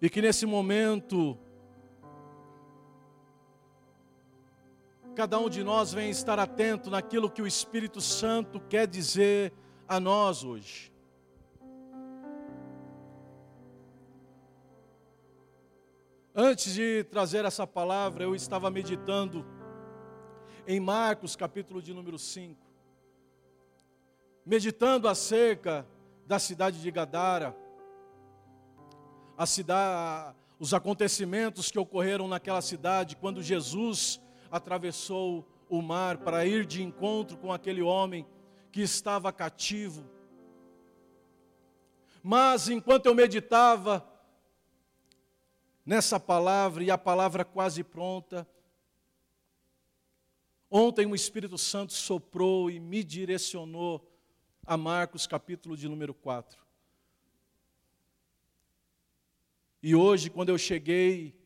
E que nesse momento, cada um de nós vem estar atento naquilo que o Espírito Santo quer dizer a nós hoje. Antes de trazer essa palavra, eu estava meditando em Marcos, capítulo de número 5, meditando acerca da cidade de Gadara, a cidade, os acontecimentos que ocorreram naquela cidade quando Jesus atravessou o mar para ir de encontro com aquele homem que estava cativo. Mas enquanto eu meditava nessa palavra e a palavra quase pronta, ontem o Espírito Santo soprou e me direcionou a Marcos capítulo de número 4. E hoje, quando eu cheguei,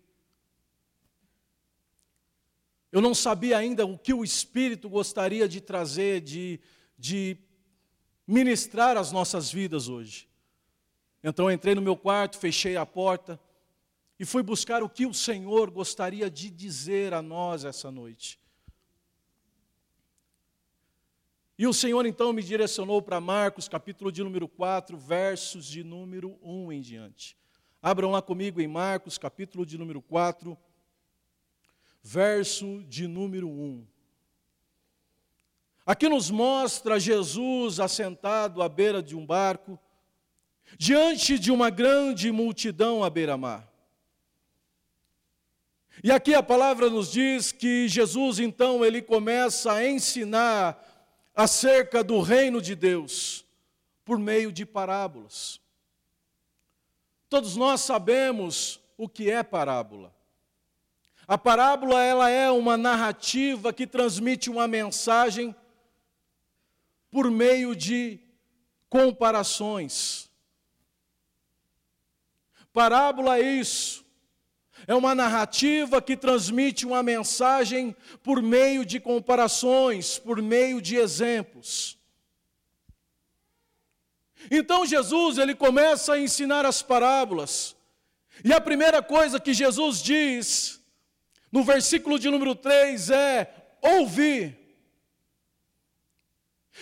eu não sabia ainda o que o Espírito gostaria de trazer, de, de ministrar às nossas vidas hoje. Então entrei no meu quarto, fechei a porta e fui buscar o que o Senhor gostaria de dizer a nós essa noite. E o Senhor então me direcionou para Marcos, capítulo de número 4, versos de número 1 em diante. Abram lá comigo em Marcos, capítulo de número 4, verso de número 1. Aqui nos mostra Jesus assentado à beira de um barco, diante de uma grande multidão à beira-mar. E aqui a palavra nos diz que Jesus então ele começa a ensinar acerca do reino de Deus por meio de parábolas. Todos nós sabemos o que é parábola. A parábola ela é uma narrativa que transmite uma mensagem por meio de comparações. Parábola é isso. É uma narrativa que transmite uma mensagem por meio de comparações, por meio de exemplos. Então Jesus, ele começa a ensinar as parábolas. E a primeira coisa que Jesus diz, no versículo de número 3, é ouvir.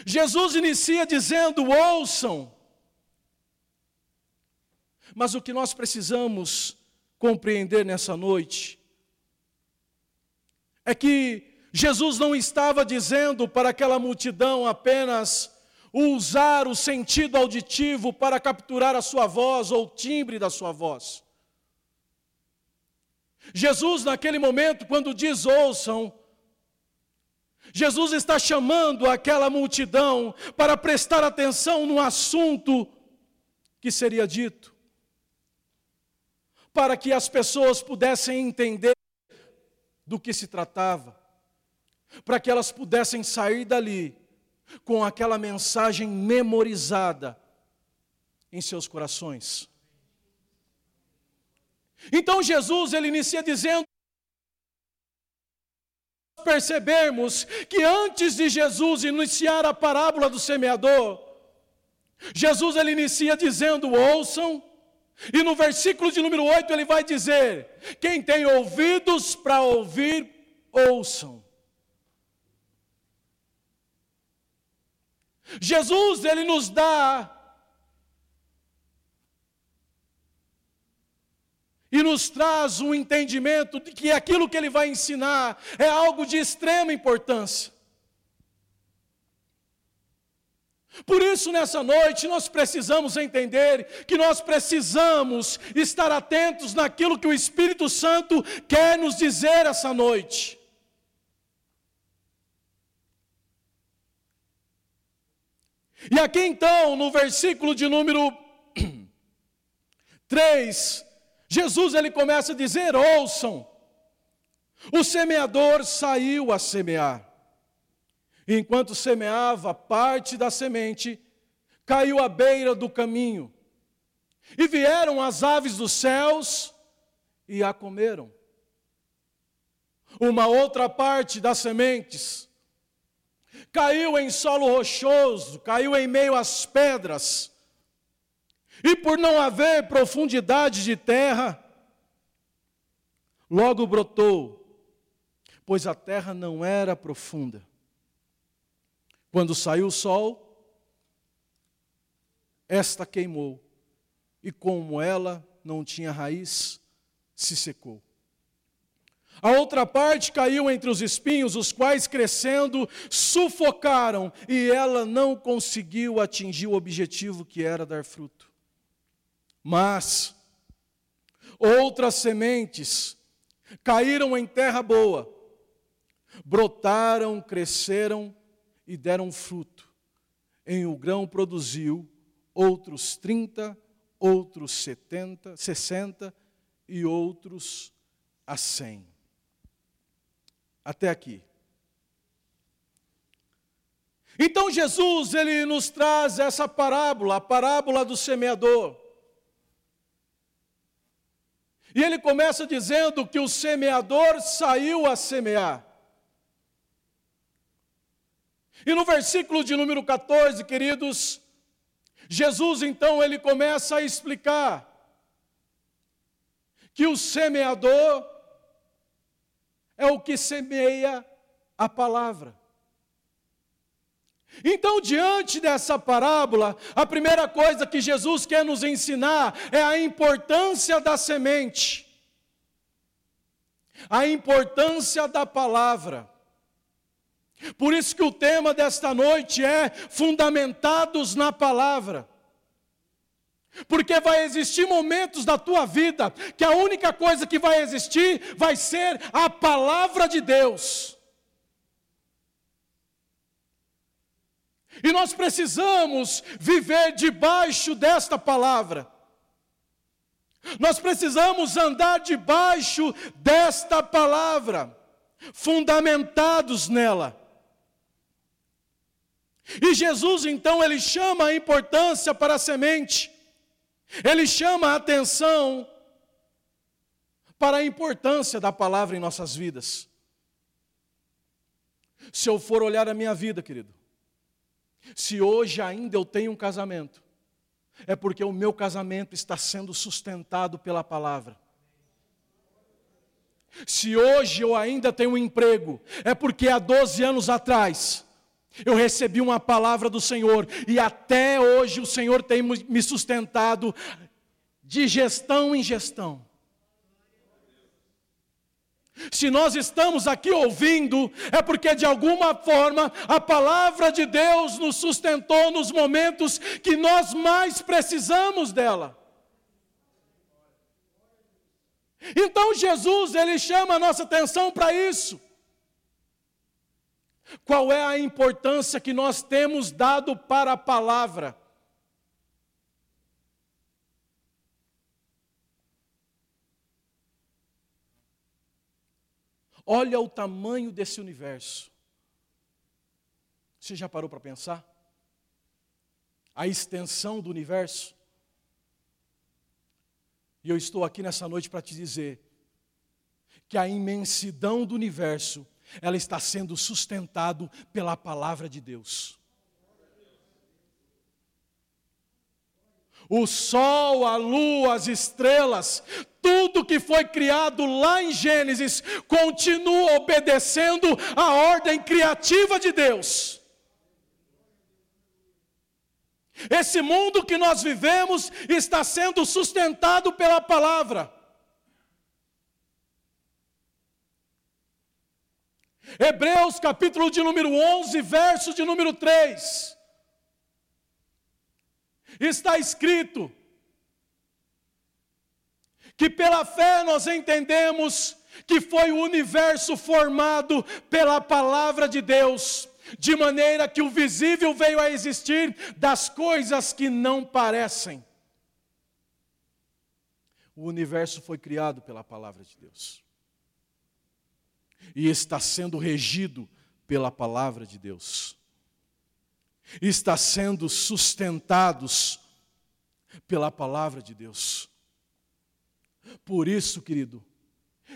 Jesus inicia dizendo: ouçam. Mas o que nós precisamos compreender nessa noite é que Jesus não estava dizendo para aquela multidão apenas usar o sentido auditivo para capturar a sua voz ou o timbre da sua voz. Jesus, naquele momento, quando diz ouçam, Jesus está chamando aquela multidão para prestar atenção no assunto que seria dito para que as pessoas pudessem entender do que se tratava, para que elas pudessem sair dali com aquela mensagem memorizada em seus corações. Então Jesus ele inicia dizendo percebermos que antes de Jesus iniciar a parábola do semeador, Jesus ele inicia dizendo: ouçam e no versículo de número 8 ele vai dizer: Quem tem ouvidos para ouvir, ouçam. Jesus, ele nos dá e nos traz um entendimento de que aquilo que ele vai ensinar é algo de extrema importância. Por isso, nessa noite, nós precisamos entender que nós precisamos estar atentos naquilo que o Espírito Santo quer nos dizer essa noite. E aqui então, no versículo de número 3, Jesus ele começa a dizer: ouçam, o semeador saiu a semear. Enquanto semeava parte da semente, caiu à beira do caminho. E vieram as aves dos céus e a comeram. Uma outra parte das sementes caiu em solo rochoso, caiu em meio às pedras. E por não haver profundidade de terra, logo brotou, pois a terra não era profunda. Quando saiu o sol, esta queimou, e como ela não tinha raiz, se secou. A outra parte caiu entre os espinhos, os quais, crescendo, sufocaram, e ela não conseguiu atingir o objetivo que era dar fruto. Mas outras sementes caíram em terra boa, brotaram, cresceram e deram fruto. Em o grão produziu outros 30, outros 70, 60 e outros a 100. Até aqui. Então Jesus, ele nos traz essa parábola, a parábola do semeador. E ele começa dizendo que o semeador saiu a semear. E no versículo de número 14, queridos, Jesus então ele começa a explicar que o semeador é o que semeia a palavra. Então, diante dessa parábola, a primeira coisa que Jesus quer nos ensinar é a importância da semente, a importância da palavra. Por isso que o tema desta noite é fundamentados na palavra. Porque vai existir momentos da tua vida que a única coisa que vai existir vai ser a palavra de Deus. E nós precisamos viver debaixo desta palavra. Nós precisamos andar debaixo desta palavra, fundamentados nela. E Jesus então ele chama a importância para a semente. Ele chama a atenção para a importância da palavra em nossas vidas. Se eu for olhar a minha vida, querido, se hoje ainda eu tenho um casamento, é porque o meu casamento está sendo sustentado pela palavra. Se hoje eu ainda tenho um emprego, é porque há 12 anos atrás eu recebi uma palavra do Senhor e até hoje o Senhor tem me sustentado de gestão em gestão. Se nós estamos aqui ouvindo, é porque de alguma forma a palavra de Deus nos sustentou nos momentos que nós mais precisamos dela. Então Jesus, ele chama a nossa atenção para isso. Qual é a importância que nós temos dado para a palavra? Olha o tamanho desse universo. Você já parou para pensar? A extensão do universo? E eu estou aqui nessa noite para te dizer que a imensidão do universo, ela está sendo sustentado pela palavra de Deus. o sol, a lua, as estrelas, tudo que foi criado lá em Gênesis continua obedecendo a ordem criativa de Deus. Esse mundo que nós vivemos está sendo sustentado pela palavra. Hebreus capítulo de número 11, verso de número 3 está escrito que pela fé nós entendemos que foi o universo formado pela palavra de Deus, de maneira que o visível veio a existir das coisas que não parecem. O universo foi criado pela palavra de Deus. E está sendo regido pela palavra de Deus está sendo sustentados pela palavra de Deus. Por isso, querido,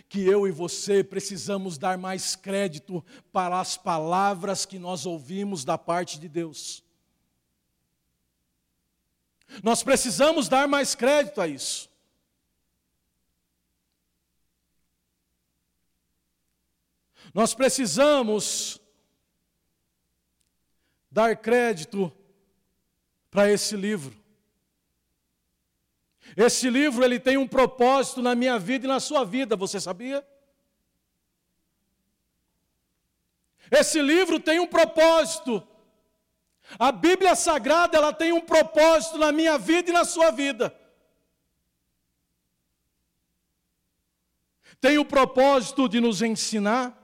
que eu e você precisamos dar mais crédito para as palavras que nós ouvimos da parte de Deus. Nós precisamos dar mais crédito a isso. Nós precisamos dar crédito para esse livro. Esse livro ele tem um propósito na minha vida e na sua vida, você sabia? Esse livro tem um propósito. A Bíblia Sagrada, ela tem um propósito na minha vida e na sua vida. Tem o propósito de nos ensinar,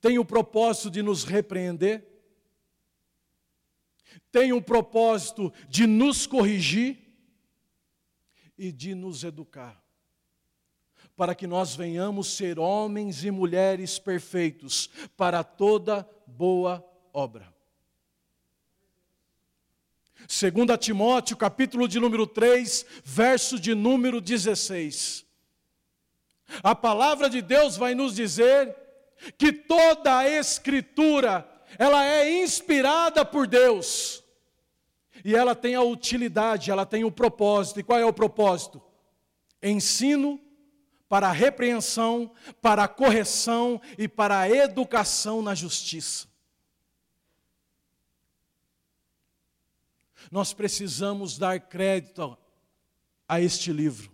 tem o propósito de nos repreender, tem o propósito de nos corrigir e de nos educar, para que nós venhamos ser homens e mulheres perfeitos para toda boa obra. Segundo Timóteo, capítulo de número 3, verso de número 16. A palavra de Deus vai nos dizer que toda a escritura, ela é inspirada por Deus. E ela tem a utilidade, ela tem o propósito. E qual é o propósito? Ensino para a repreensão, para a correção e para a educação na justiça. Nós precisamos dar crédito a este livro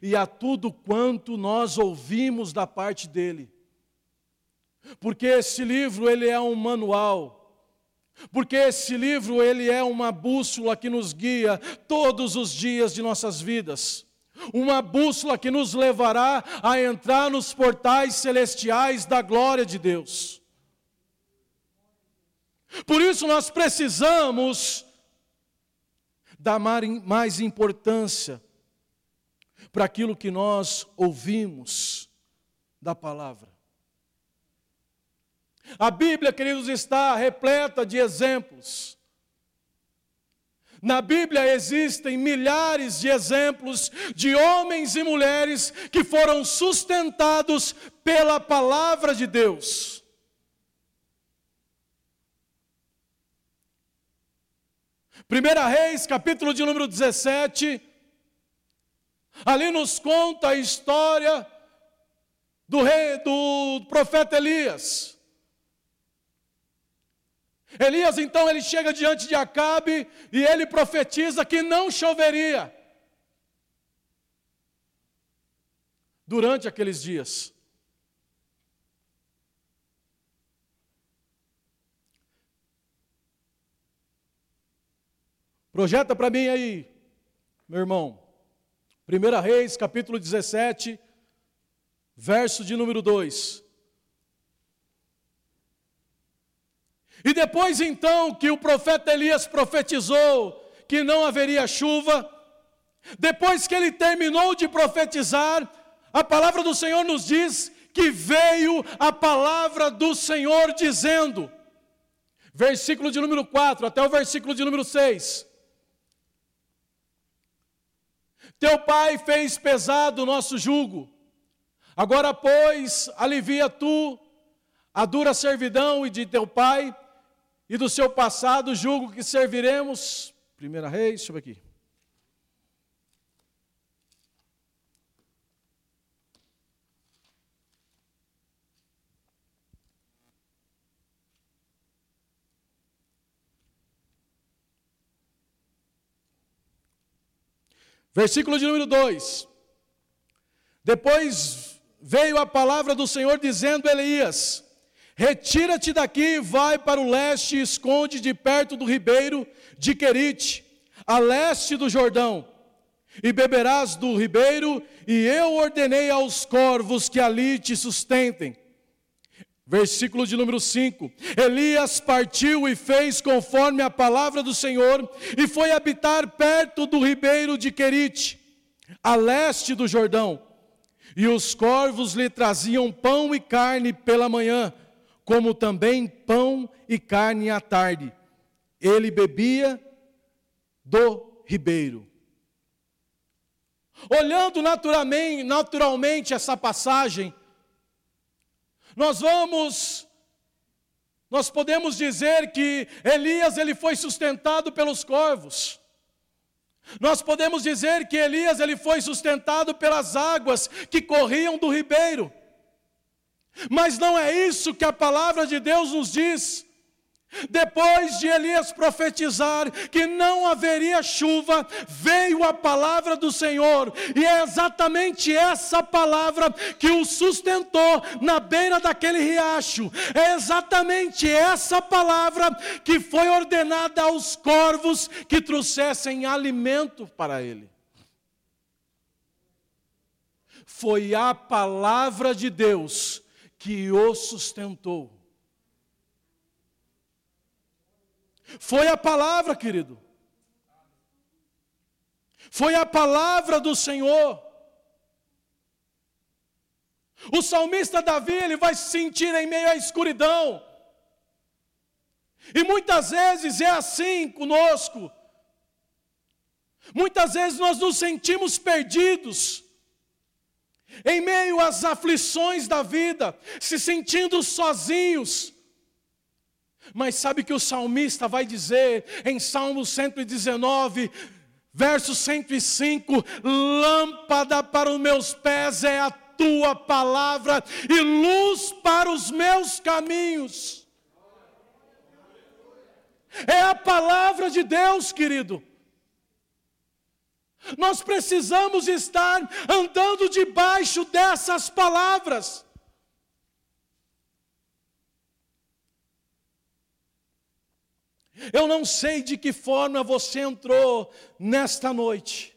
e a tudo quanto nós ouvimos da parte dele. Porque esse livro ele é um manual. Porque esse livro ele é uma bússola que nos guia todos os dias de nossas vidas. Uma bússola que nos levará a entrar nos portais celestiais da glória de Deus. Por isso nós precisamos dar mais importância para aquilo que nós ouvimos da palavra. A Bíblia, queridos, está repleta de exemplos. Na Bíblia existem milhares de exemplos de homens e mulheres que foram sustentados pela palavra de Deus. Primeira Reis, capítulo de número 17, Ali nos conta a história do rei, do profeta Elias. Elias então ele chega diante de Acabe e ele profetiza que não choveria durante aqueles dias. Projeta para mim aí, meu irmão. 1 Reis, capítulo 17, verso de número 2. E depois então que o profeta Elias profetizou que não haveria chuva, depois que ele terminou de profetizar, a palavra do Senhor nos diz que veio a palavra do Senhor dizendo, versículo de número 4 até o versículo de número 6. Teu pai fez pesado o nosso jugo. Agora, pois, alivia tu a dura servidão e de teu pai e do seu passado julgo que serviremos. Primeira Reis, deixa eu ver aqui. Versículo de número 2. Depois veio a palavra do Senhor dizendo a Elias: Retira-te daqui, vai para o leste e esconde de perto do ribeiro de Querite, a leste do Jordão, e beberás do ribeiro, e eu ordenei aos corvos que ali te sustentem. Versículo de número 5: Elias partiu e fez conforme a palavra do Senhor, e foi habitar perto do ribeiro de Querite, a leste do Jordão. E os corvos lhe traziam pão e carne pela manhã, como também pão e carne à tarde. Ele bebia do ribeiro. Olhando naturalmente, naturalmente essa passagem, nós vamos Nós podemos dizer que Elias ele foi sustentado pelos corvos. Nós podemos dizer que Elias ele foi sustentado pelas águas que corriam do ribeiro. Mas não é isso que a palavra de Deus nos diz. Depois de Elias profetizar que não haveria chuva, veio a palavra do Senhor, e é exatamente essa palavra que o sustentou na beira daquele riacho, é exatamente essa palavra que foi ordenada aos corvos que trouxessem alimento para ele. Foi a palavra de Deus que o sustentou. Foi a palavra, querido. Foi a palavra do Senhor. O salmista Davi, ele vai se sentir em meio à escuridão. E muitas vezes é assim conosco. Muitas vezes nós nos sentimos perdidos, em meio às aflições da vida, se sentindo sozinhos, mas sabe que o salmista vai dizer em Salmo 119, verso 105: Lâmpada para os meus pés é a tua palavra e luz para os meus caminhos. É a palavra de Deus, querido. Nós precisamos estar andando debaixo dessas palavras. Eu não sei de que forma você entrou nesta noite,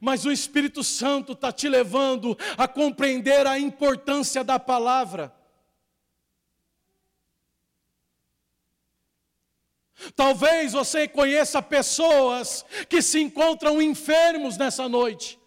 mas o Espírito Santo está te levando a compreender a importância da palavra. Talvez você conheça pessoas que se encontram enfermos nessa noite.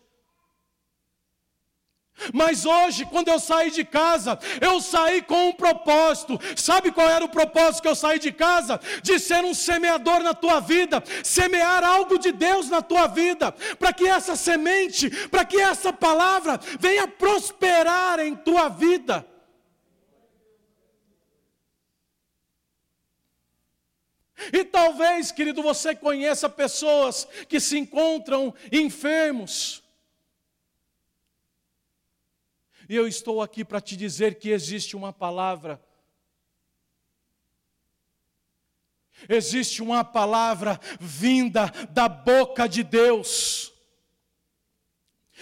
Mas hoje, quando eu saí de casa, eu saí com um propósito. Sabe qual era o propósito que eu saí de casa? De ser um semeador na tua vida, semear algo de Deus na tua vida, para que essa semente, para que essa palavra venha prosperar em tua vida. E talvez, querido, você conheça pessoas que se encontram enfermos e eu estou aqui para te dizer que existe uma palavra. Existe uma palavra vinda da boca de Deus.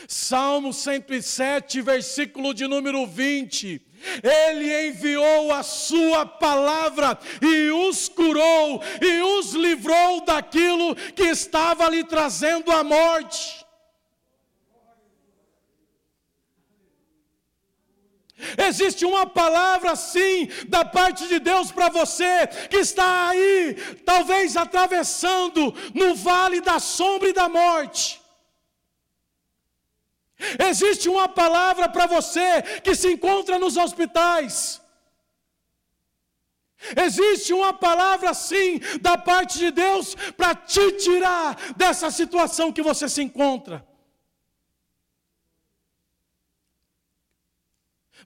Salmo 107, versículo de número 20. Ele enviou a sua palavra e os curou e os livrou daquilo que estava lhe trazendo a morte. Existe uma palavra sim da parte de Deus para você que está aí, talvez atravessando no vale da sombra e da morte. Existe uma palavra para você que se encontra nos hospitais. Existe uma palavra sim da parte de Deus para te tirar dessa situação que você se encontra.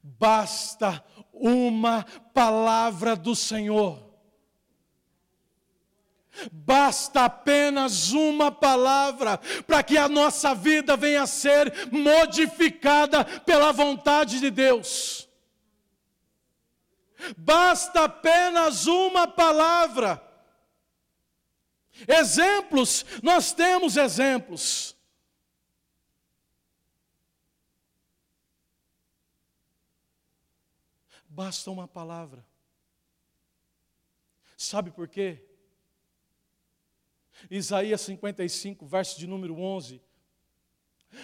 Basta uma palavra do Senhor. Basta apenas uma palavra para que a nossa vida venha a ser modificada pela vontade de Deus. Basta apenas uma palavra. Exemplos, nós temos exemplos. Basta uma palavra. Sabe por quê? Isaías 55, verso de número 11,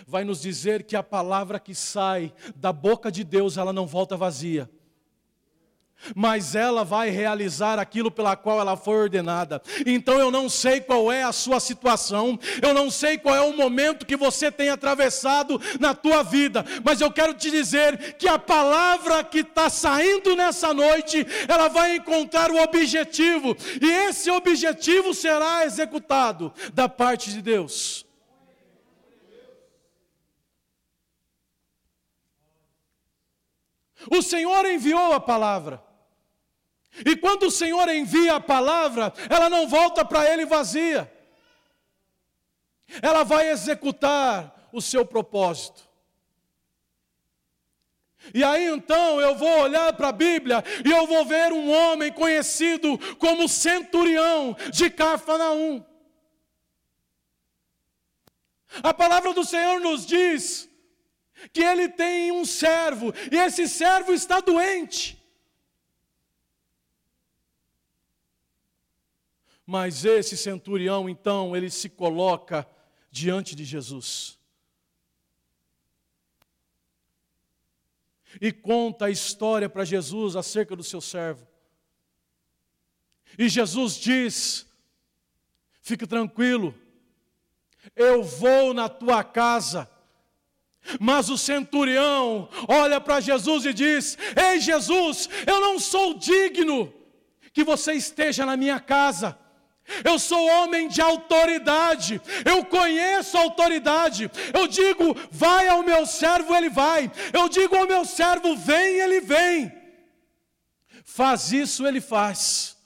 vai nos dizer que a palavra que sai da boca de Deus, ela não volta vazia mas ela vai realizar aquilo pela qual ela foi ordenada. Então eu não sei qual é a sua situação, eu não sei qual é o momento que você tem atravessado na tua vida, mas eu quero te dizer que a palavra que está saindo nessa noite, ela vai encontrar o objetivo, e esse objetivo será executado da parte de Deus. O Senhor enviou a palavra. E quando o Senhor envia a palavra, ela não volta para ele vazia. Ela vai executar o seu propósito. E aí então eu vou olhar para a Bíblia e eu vou ver um homem conhecido como centurião de Cafarnaum. A palavra do Senhor nos diz que ele tem um servo e esse servo está doente. Mas esse centurião, então, ele se coloca diante de Jesus. E conta a história para Jesus acerca do seu servo. E Jesus diz: Fique tranquilo, eu vou na tua casa. Mas o centurião olha para Jesus e diz: Ei Jesus, eu não sou digno que você esteja na minha casa. Eu sou homem de autoridade, eu conheço autoridade. Eu digo, vai ao meu servo, ele vai. Eu digo ao meu servo, vem, ele vem. Faz isso, ele faz.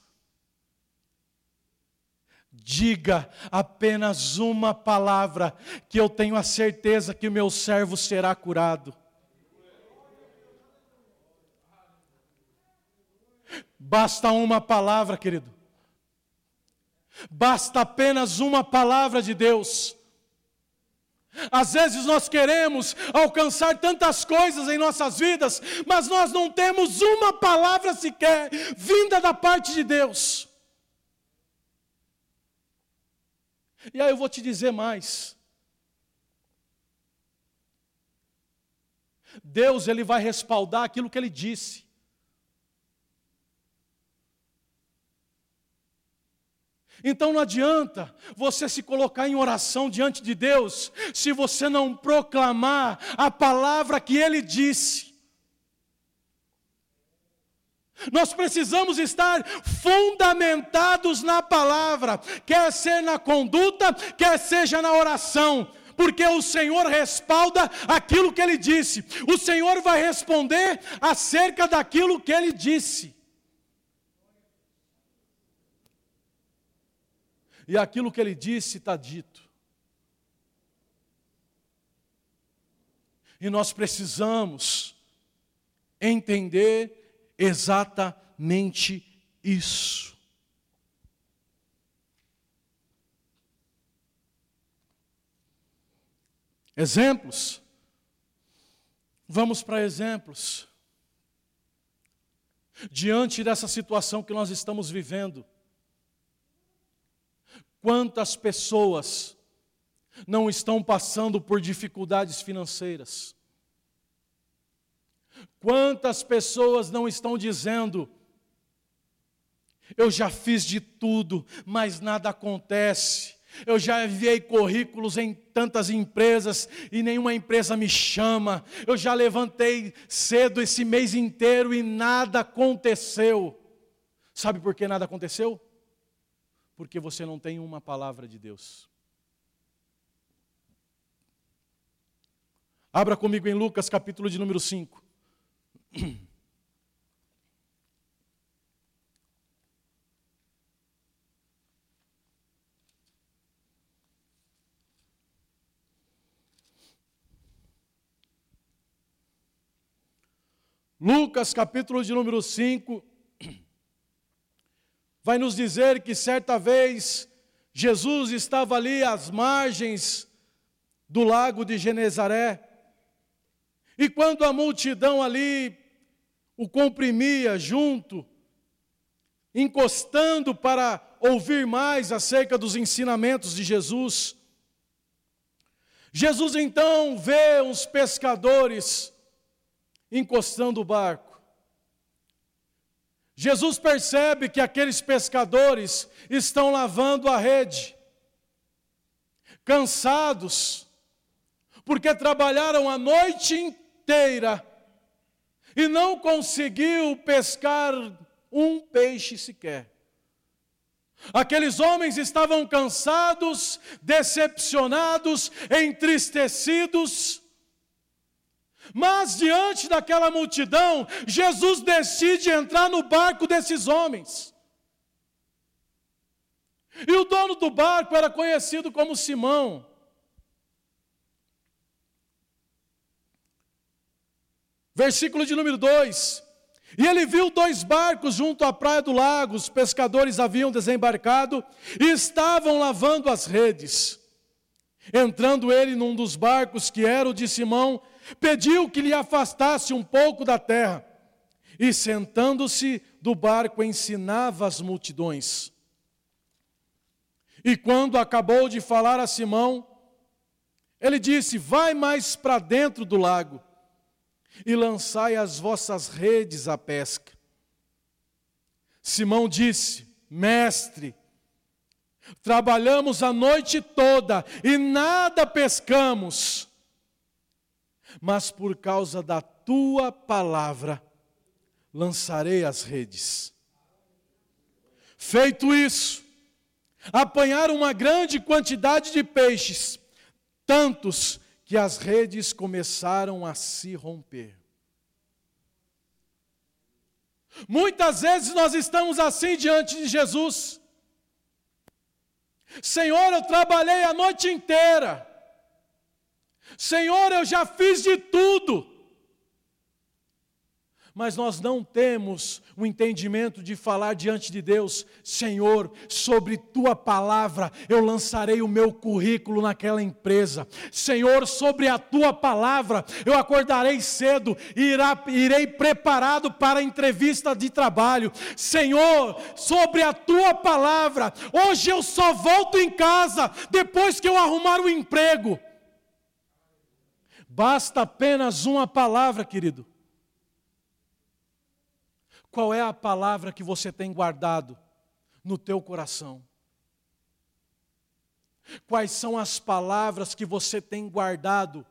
Diga apenas uma palavra, que eu tenho a certeza que o meu servo será curado. Basta uma palavra, querido. Basta apenas uma palavra de Deus. Às vezes nós queremos alcançar tantas coisas em nossas vidas, mas nós não temos uma palavra sequer vinda da parte de Deus. E aí eu vou te dizer mais. Deus ele vai respaldar aquilo que ele disse. Então não adianta você se colocar em oração diante de Deus se você não proclamar a palavra que Ele disse. Nós precisamos estar fundamentados na palavra, quer ser na conduta, quer seja na oração, porque o Senhor respalda aquilo que Ele disse, o Senhor vai responder acerca daquilo que Ele disse. E aquilo que ele disse está dito. E nós precisamos entender exatamente isso. Exemplos? Vamos para exemplos. Diante dessa situação que nós estamos vivendo, Quantas pessoas não estão passando por dificuldades financeiras? Quantas pessoas não estão dizendo, eu já fiz de tudo, mas nada acontece. Eu já enviei currículos em tantas empresas e nenhuma empresa me chama. Eu já levantei cedo esse mês inteiro e nada aconteceu. Sabe por que nada aconteceu? Porque você não tem uma palavra de Deus. Abra comigo em Lucas, capítulo de número 5. Lucas, capítulo de número 5, vai nos dizer que certa vez Jesus estava ali às margens do lago de Genezaré, e quando a multidão ali o comprimia junto, encostando para ouvir mais acerca dos ensinamentos de Jesus, Jesus então vê uns pescadores encostando o barco. Jesus percebe que aqueles pescadores estão lavando a rede, cansados, porque trabalharam a noite inteira e não conseguiu pescar um peixe sequer. Aqueles homens estavam cansados, decepcionados, entristecidos, Mas diante daquela multidão, Jesus decide entrar no barco desses homens. E o dono do barco era conhecido como Simão. Versículo de número 2. E ele viu dois barcos junto à praia do lago, os pescadores haviam desembarcado e estavam lavando as redes. Entrando ele num dos barcos, que era o de Simão, pediu que lhe afastasse um pouco da terra. E sentando-se do barco, ensinava as multidões. E quando acabou de falar a Simão, ele disse: Vai mais para dentro do lago e lançai as vossas redes à pesca. Simão disse: Mestre, trabalhamos a noite toda e nada pescamos, mas por causa da tua palavra lançarei as redes. Feito isso, apanharam uma grande quantidade de peixes, tantos que as redes começaram a se romper. Muitas vezes nós estamos assim diante de Jesus. Senhor, eu trabalhei a noite inteira. Senhor, eu já fiz de tudo mas nós não temos o entendimento de falar diante de Deus, Senhor, sobre tua palavra eu lançarei o meu currículo naquela empresa. Senhor, sobre a tua palavra eu acordarei cedo e irá, irei preparado para a entrevista de trabalho. Senhor, sobre a tua palavra, hoje eu só volto em casa depois que eu arrumar o um emprego. Basta apenas uma palavra, querido qual é a palavra que você tem guardado no teu coração? Quais são as palavras que você tem guardado?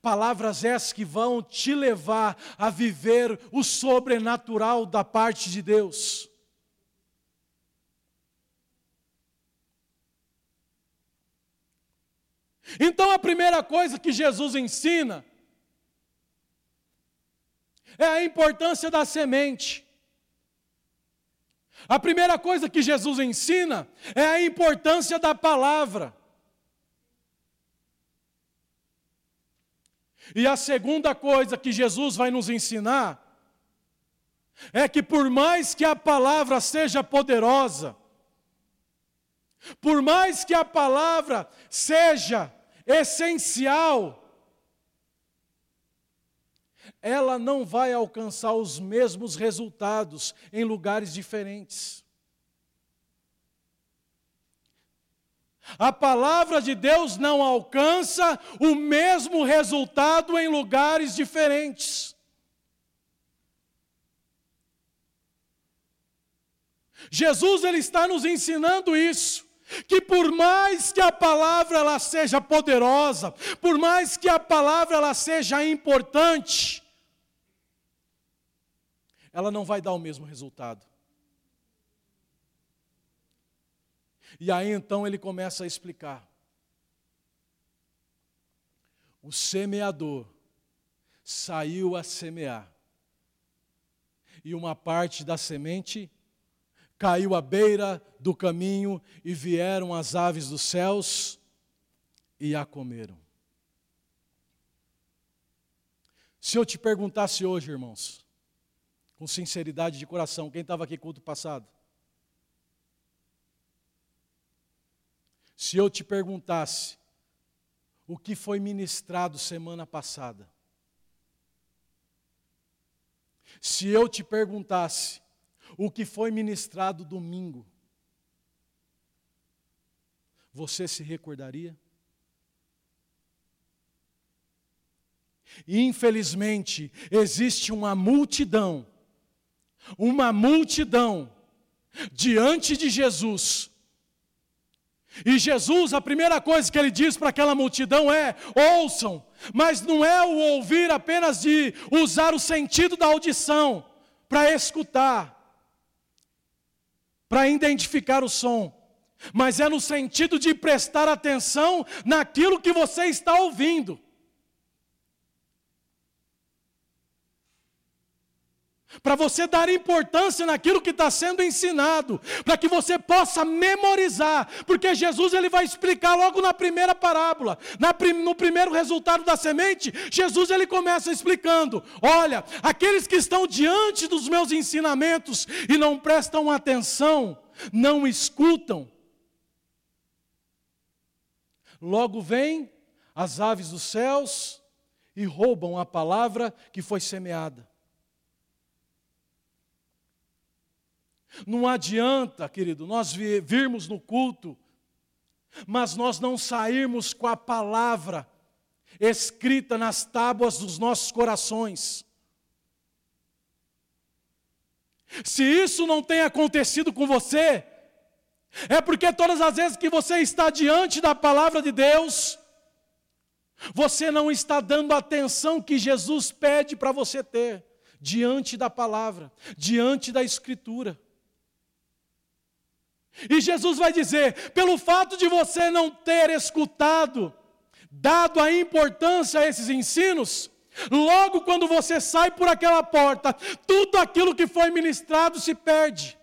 Palavras essas que vão te levar a viver o sobrenatural da parte de Deus. Então a primeira coisa que Jesus ensina é a importância da semente. A primeira coisa que Jesus ensina é a importância da palavra. E a segunda coisa que Jesus vai nos ensinar é que, por mais que a palavra seja poderosa, por mais que a palavra seja essencial, ela não vai alcançar os mesmos resultados em lugares diferentes. A palavra de Deus não alcança o mesmo resultado em lugares diferentes. Jesus ele está nos ensinando isso, que por mais que a palavra ela seja poderosa, por mais que a palavra ela seja importante, ela não vai dar o mesmo resultado. E aí então ele começa a explicar. O semeador saiu a semear. E uma parte da semente caiu à beira do caminho e vieram as aves dos céus e a comeram. Se eu te perguntasse hoje, irmãos, com sinceridade de coração. Quem estava aqui culto passado? Se eu te perguntasse o que foi ministrado semana passada, se eu te perguntasse o que foi ministrado domingo, você se recordaria? Infelizmente, existe uma multidão uma multidão diante de Jesus. E Jesus, a primeira coisa que ele diz para aquela multidão é: ouçam, mas não é o ouvir apenas de usar o sentido da audição para escutar, para identificar o som, mas é no sentido de prestar atenção naquilo que você está ouvindo. Para você dar importância naquilo que está sendo ensinado, para que você possa memorizar, porque Jesus ele vai explicar logo na primeira parábola, na, no primeiro resultado da semente, Jesus ele começa explicando: olha, aqueles que estão diante dos meus ensinamentos e não prestam atenção, não escutam, logo vem as aves dos céus e roubam a palavra que foi semeada. Não adianta, querido, nós virmos no culto, mas nós não sairmos com a palavra escrita nas tábuas dos nossos corações. Se isso não tem acontecido com você, é porque todas as vezes que você está diante da palavra de Deus, você não está dando a atenção que Jesus pede para você ter diante da palavra, diante da Escritura. E Jesus vai dizer: pelo fato de você não ter escutado, dado a importância a esses ensinos, logo quando você sai por aquela porta, tudo aquilo que foi ministrado se perde.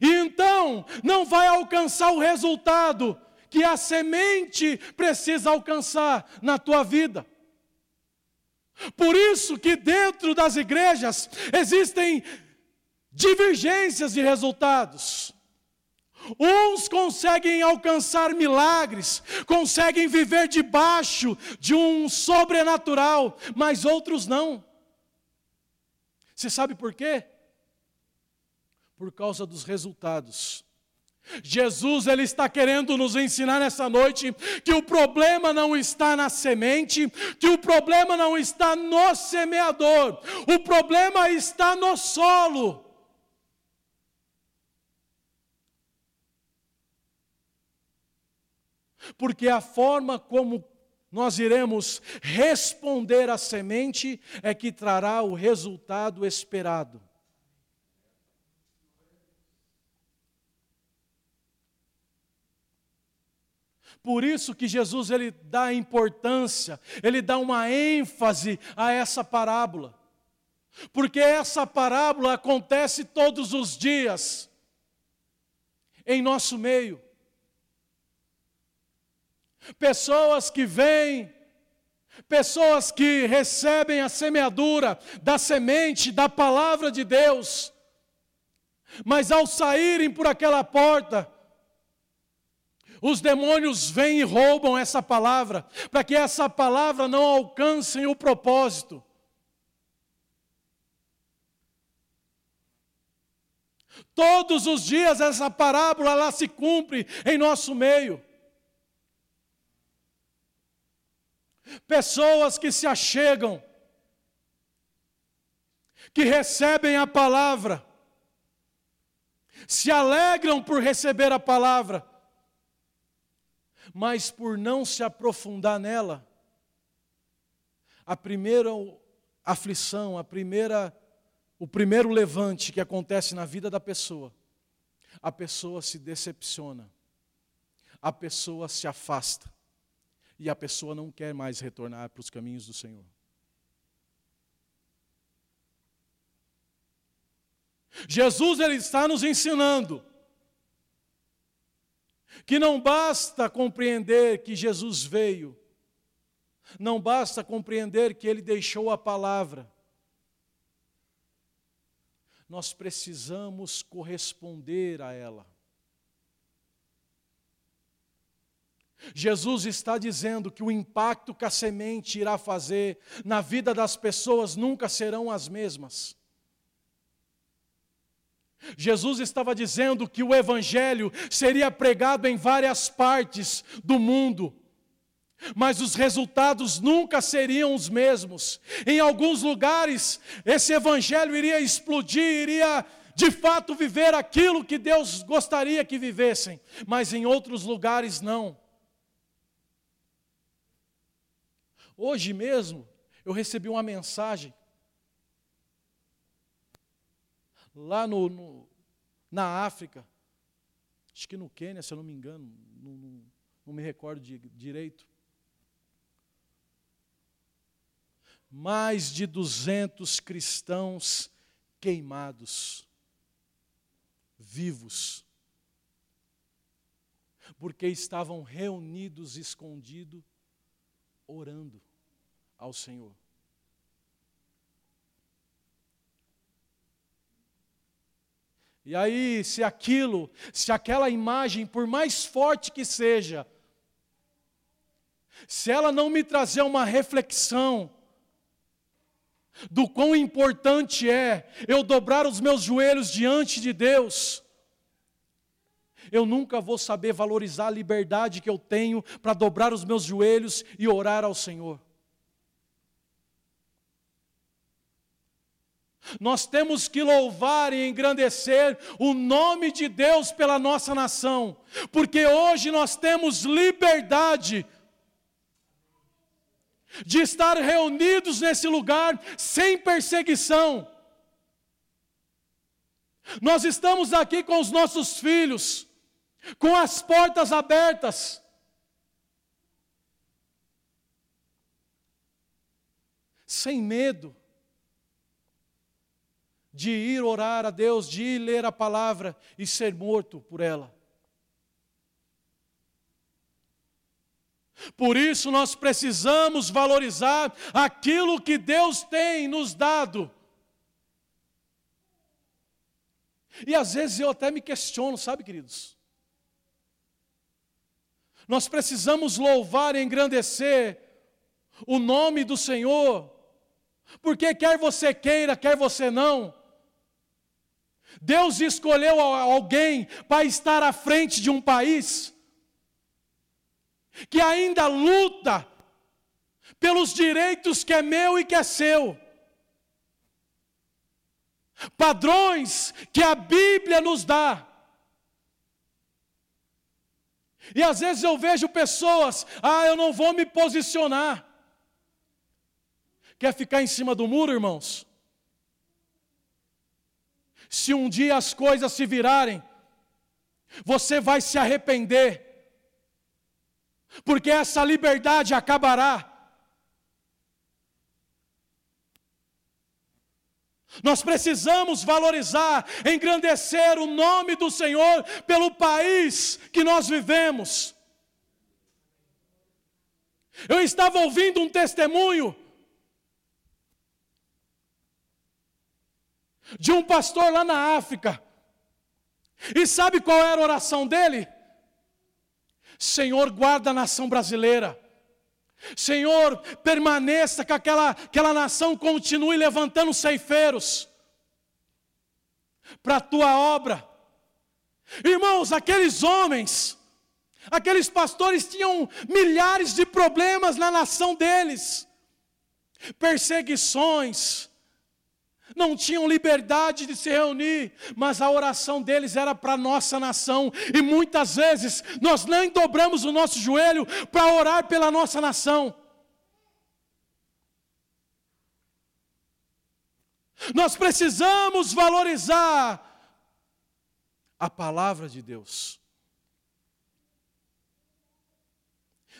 E então não vai alcançar o resultado que a semente precisa alcançar na tua vida. Por isso que dentro das igrejas existem divergências de resultados. Uns conseguem alcançar milagres, conseguem viver debaixo de um sobrenatural, mas outros não. Você sabe por quê? Por causa dos resultados. Jesus ele está querendo nos ensinar nessa noite que o problema não está na semente, que o problema não está no semeador, o problema está no solo. Porque a forma como nós iremos responder à semente é que trará o resultado esperado. Por isso que Jesus ele dá importância, ele dá uma ênfase a essa parábola. Porque essa parábola acontece todos os dias em nosso meio. Pessoas que vêm, pessoas que recebem a semeadura da semente da palavra de Deus, mas ao saírem por aquela porta, os demônios vêm e roubam essa palavra, para que essa palavra não alcance o propósito. Todos os dias essa parábola ela se cumpre em nosso meio. Pessoas que se achegam, que recebem a palavra, se alegram por receber a palavra, mas por não se aprofundar nela, a primeira aflição, a primeira o primeiro levante que acontece na vida da pessoa, a pessoa se decepciona, a pessoa se afasta e a pessoa não quer mais retornar para os caminhos do Senhor. Jesus ele está nos ensinando que não basta compreender que Jesus veio, não basta compreender que ele deixou a palavra. Nós precisamos corresponder a ela. Jesus está dizendo que o impacto que a semente irá fazer na vida das pessoas nunca serão as mesmas. Jesus estava dizendo que o Evangelho seria pregado em várias partes do mundo, mas os resultados nunca seriam os mesmos. Em alguns lugares, esse Evangelho iria explodir, iria de fato viver aquilo que Deus gostaria que vivessem, mas em outros lugares não. Hoje mesmo, eu recebi uma mensagem lá no, no, na África, acho que no Quênia, se eu não me engano, não, não, não me recordo de, direito. Mais de 200 cristãos queimados, vivos, porque estavam reunidos, escondidos, orando ao Senhor. E aí, se aquilo, se aquela imagem, por mais forte que seja, se ela não me trazer uma reflexão do quão importante é eu dobrar os meus joelhos diante de Deus, eu nunca vou saber valorizar a liberdade que eu tenho para dobrar os meus joelhos e orar ao Senhor. Nós temos que louvar e engrandecer o nome de Deus pela nossa nação, porque hoje nós temos liberdade de estar reunidos nesse lugar sem perseguição. Nós estamos aqui com os nossos filhos, com as portas abertas. Sem medo de ir orar a Deus, de ir ler a palavra e ser morto por ela. Por isso nós precisamos valorizar aquilo que Deus tem nos dado. E às vezes eu até me questiono, sabe, queridos? Nós precisamos louvar e engrandecer o nome do Senhor, porque quer você queira, quer você não, Deus escolheu alguém para estar à frente de um país que ainda luta pelos direitos que é meu e que é seu. Padrões que a Bíblia nos dá. E às vezes eu vejo pessoas, ah, eu não vou me posicionar. Quer ficar em cima do muro, irmãos? Se um dia as coisas se virarem, você vai se arrepender porque essa liberdade acabará. Nós precisamos valorizar, engrandecer o nome do Senhor pelo país que nós vivemos. Eu estava ouvindo um testemunho de um pastor lá na África. E sabe qual era a oração dele? Senhor, guarda a nação brasileira. Senhor, permaneça que aquela, aquela nação continue levantando ceifeiros para a tua obra. Irmãos, aqueles homens, aqueles pastores tinham milhares de problemas na nação deles, perseguições, não tinham liberdade de se reunir, mas a oração deles era para a nossa nação, e muitas vezes nós nem dobramos o nosso joelho para orar pela nossa nação. Nós precisamos valorizar a palavra de Deus.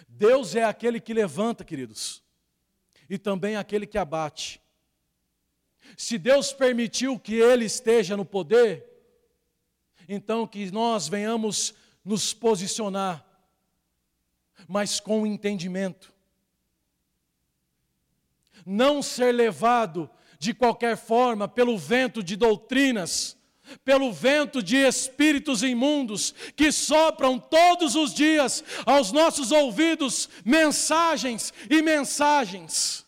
Deus é aquele que levanta, queridos, e também aquele que abate. Se Deus permitiu que ele esteja no poder, então que nós venhamos nos posicionar, mas com entendimento. Não ser levado de qualquer forma pelo vento de doutrinas, pelo vento de espíritos imundos que sopram todos os dias aos nossos ouvidos mensagens e mensagens.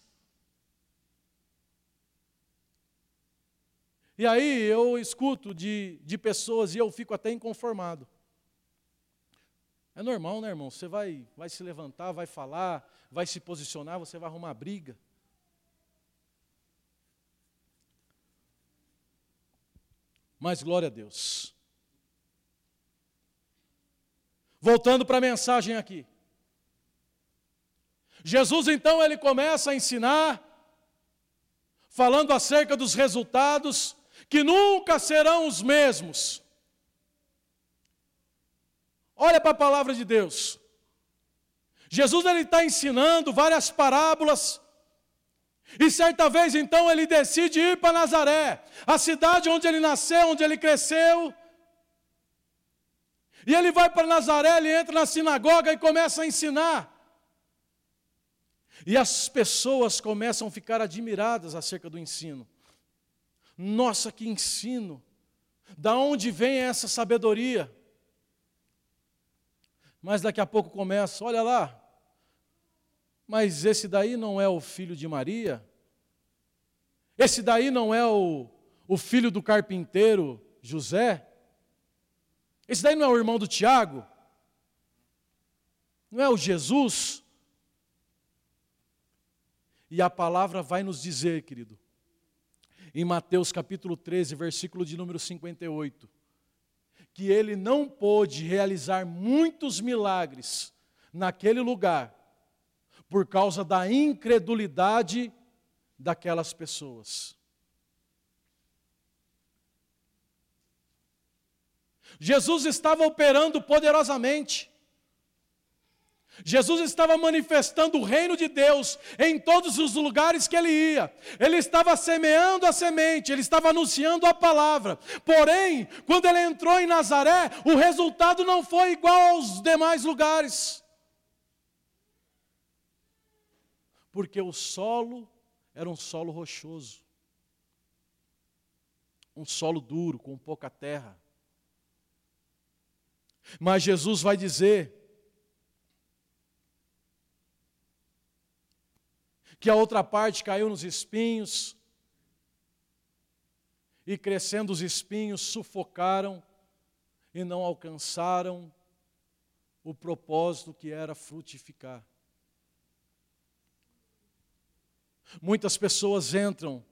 E aí eu escuto de, de pessoas e eu fico até inconformado. É normal, né, irmão? Você vai, vai se levantar, vai falar, vai se posicionar, você vai arrumar briga. Mas glória a Deus. Voltando para a mensagem aqui. Jesus então ele começa a ensinar, falando acerca dos resultados que nunca serão os mesmos. Olha para a palavra de Deus. Jesus ele está ensinando várias parábolas E certa vez então ele decide ir para Nazaré, a cidade onde ele nasceu, onde ele cresceu. E ele vai para Nazaré, ele entra na sinagoga e começa a ensinar. E as pessoas começam a ficar admiradas acerca do ensino. Nossa, que ensino! Da onde vem essa sabedoria? Mas daqui a pouco começa, olha lá, mas esse daí não é o filho de Maria? Esse daí não é o, o filho do carpinteiro José? Esse daí não é o irmão do Tiago? Não é o Jesus? E a palavra vai nos dizer, querido, em Mateus capítulo 13, versículo de número 58, que ele não pôde realizar muitos milagres naquele lugar por causa da incredulidade daquelas pessoas. Jesus estava operando poderosamente. Jesus estava manifestando o reino de Deus em todos os lugares que ele ia. Ele estava semeando a semente, ele estava anunciando a palavra. Porém, quando ele entrou em Nazaré, o resultado não foi igual aos demais lugares. Porque o solo era um solo rochoso, um solo duro, com pouca terra. Mas Jesus vai dizer que a outra parte caiu nos espinhos, e crescendo os espinhos, sufocaram e não alcançaram o propósito que era frutificar. Muitas pessoas entram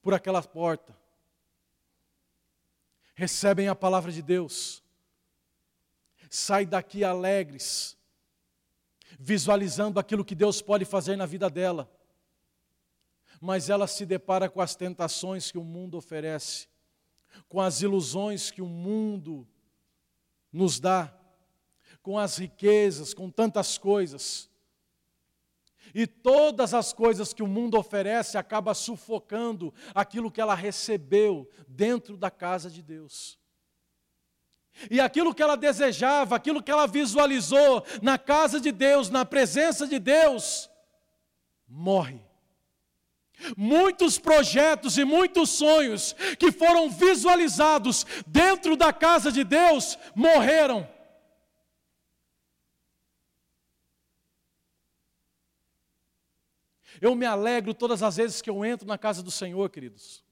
por aquela porta, recebem a palavra de Deus, saem daqui alegres, visualizando aquilo que Deus pode fazer na vida dela, mas ela se depara com as tentações que o mundo oferece, com as ilusões que o mundo nos dá, com as riquezas, com tantas coisas. E todas as coisas que o mundo oferece acaba sufocando aquilo que ela recebeu dentro da casa de Deus. E aquilo que ela desejava, aquilo que ela visualizou na casa de Deus, na presença de Deus, morre. Muitos projetos e muitos sonhos que foram visualizados dentro da casa de Deus morreram. Eu me alegro todas as vezes que eu entro na casa do Senhor, queridos.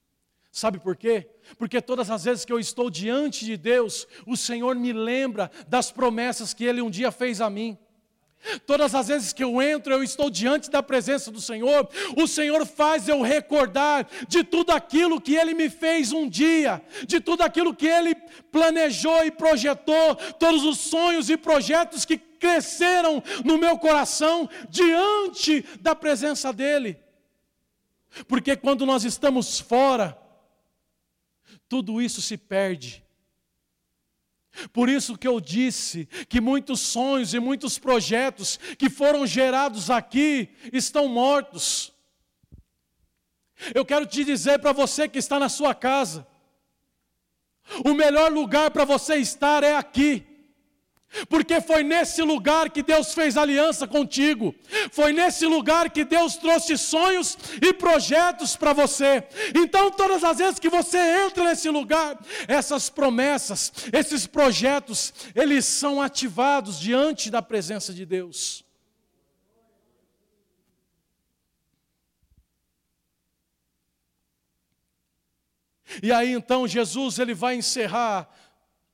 Sabe por quê? Porque todas as vezes que eu estou diante de Deus, o Senhor me lembra das promessas que Ele um dia fez a mim. Todas as vezes que eu entro, eu estou diante da presença do Senhor, o Senhor faz eu recordar de tudo aquilo que Ele me fez um dia, de tudo aquilo que Ele planejou e projetou, todos os sonhos e projetos que cresceram no meu coração diante da presença dEle. Porque quando nós estamos fora, tudo isso se perde. Por isso que eu disse que muitos sonhos e muitos projetos que foram gerados aqui estão mortos. Eu quero te dizer para você que está na sua casa, o melhor lugar para você estar é aqui. Porque foi nesse lugar que Deus fez aliança contigo, foi nesse lugar que Deus trouxe sonhos e projetos para você. Então, todas as vezes que você entra nesse lugar, essas promessas, esses projetos, eles são ativados diante da presença de Deus. E aí então Jesus ele vai encerrar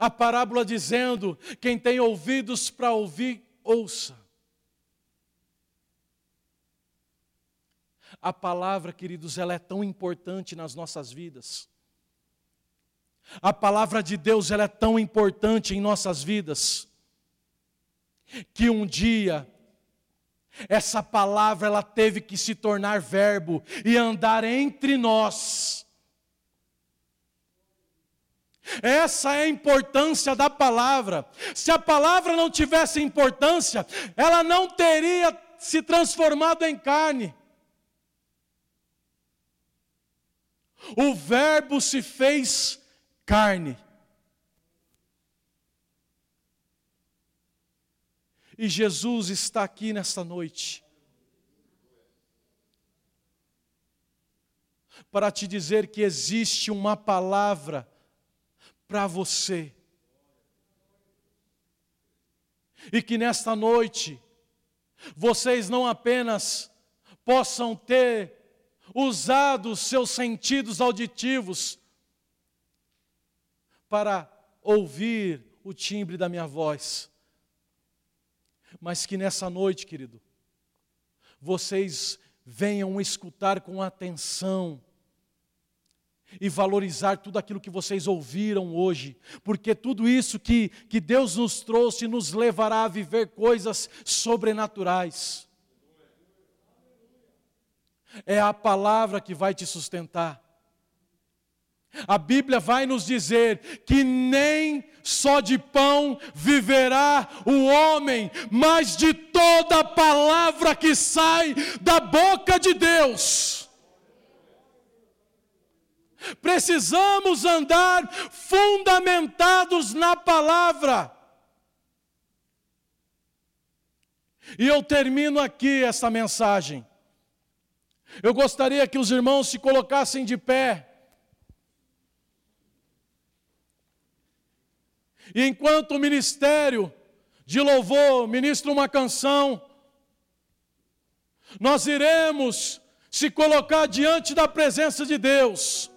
a parábola dizendo: quem tem ouvidos para ouvir, ouça. A palavra, queridos, ela é tão importante nas nossas vidas. A palavra de Deus, ela é tão importante em nossas vidas, que um dia essa palavra ela teve que se tornar verbo e andar entre nós. Essa é a importância da palavra. Se a palavra não tivesse importância, ela não teria se transformado em carne. O Verbo se fez carne. E Jesus está aqui nesta noite para te dizer que existe uma palavra para você. E que nesta noite vocês não apenas possam ter usado os seus sentidos auditivos para ouvir o timbre da minha voz, mas que nessa noite, querido, vocês venham escutar com atenção e valorizar tudo aquilo que vocês ouviram hoje, porque tudo isso que, que Deus nos trouxe nos levará a viver coisas sobrenaturais. É a palavra que vai te sustentar. A Bíblia vai nos dizer que nem só de pão viverá o homem, mas de toda palavra que sai da boca de Deus. Precisamos andar fundamentados na palavra. E eu termino aqui essa mensagem. Eu gostaria que os irmãos se colocassem de pé. E enquanto o ministério de louvor ministra uma canção, nós iremos se colocar diante da presença de Deus.